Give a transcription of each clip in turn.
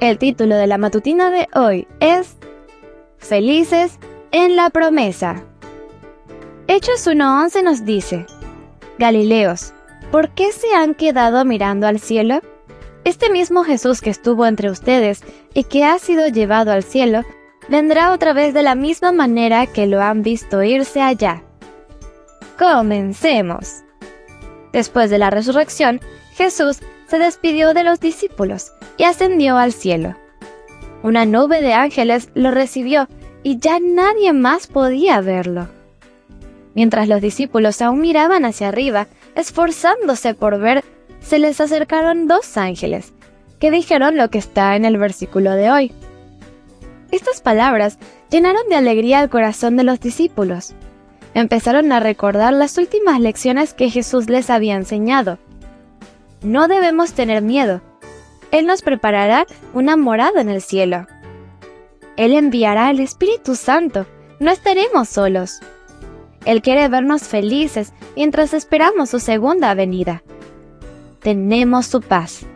El título de la matutina de hoy es Felices en la promesa. Hechos 1.11 nos dice, Galileos, ¿por qué se han quedado mirando al cielo? Este mismo Jesús que estuvo entre ustedes y que ha sido llevado al cielo, vendrá otra vez de la misma manera que lo han visto irse allá. Comencemos. Después de la resurrección, Jesús se despidió de los discípulos y ascendió al cielo. Una nube de ángeles lo recibió y ya nadie más podía verlo. Mientras los discípulos aún miraban hacia arriba, esforzándose por ver, se les acercaron dos ángeles, que dijeron lo que está en el versículo de hoy. Estas palabras llenaron de alegría el corazón de los discípulos empezaron a recordar las últimas lecciones que Jesús les había enseñado. No debemos tener miedo. Él nos preparará una morada en el cielo. Él enviará el Espíritu Santo. No estaremos solos. Él quiere vernos felices mientras esperamos su segunda venida. Tenemos su paz.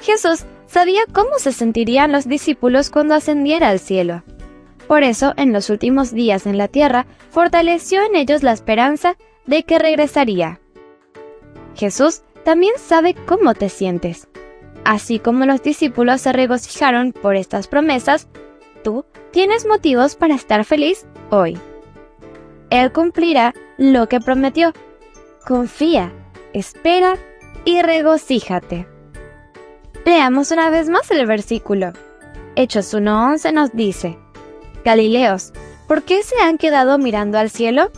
Jesús sabía cómo se sentirían los discípulos cuando ascendiera al cielo. Por eso, en los últimos días en la tierra, fortaleció en ellos la esperanza de que regresaría. Jesús también sabe cómo te sientes. Así como los discípulos se regocijaron por estas promesas, tú tienes motivos para estar feliz hoy. Él cumplirá lo que prometió. Confía, espera y regocíjate. Leamos una vez más el versículo. Hechos 1.11 nos dice, Galileos, ¿por qué se han quedado mirando al cielo?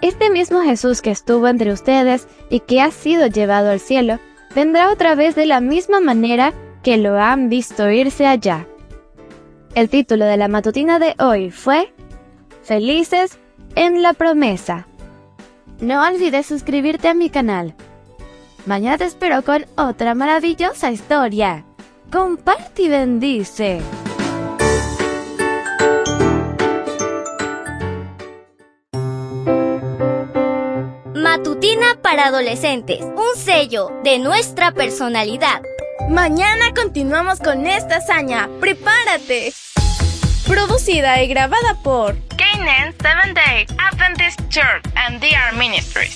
Este mismo Jesús que estuvo entre ustedes y que ha sido llevado al cielo, vendrá otra vez de la misma manera que lo han visto irse allá. El título de la matutina de hoy fue Felices en la promesa. No olvides suscribirte a mi canal. Mañana te espero con otra maravillosa historia. Comparte y bendice. Matutina para adolescentes, un sello de nuestra personalidad. Mañana continuamos con esta hazaña. ¡Prepárate! Producida y grabada por Canaan Seventh Day Adventist Church and DR Ministries.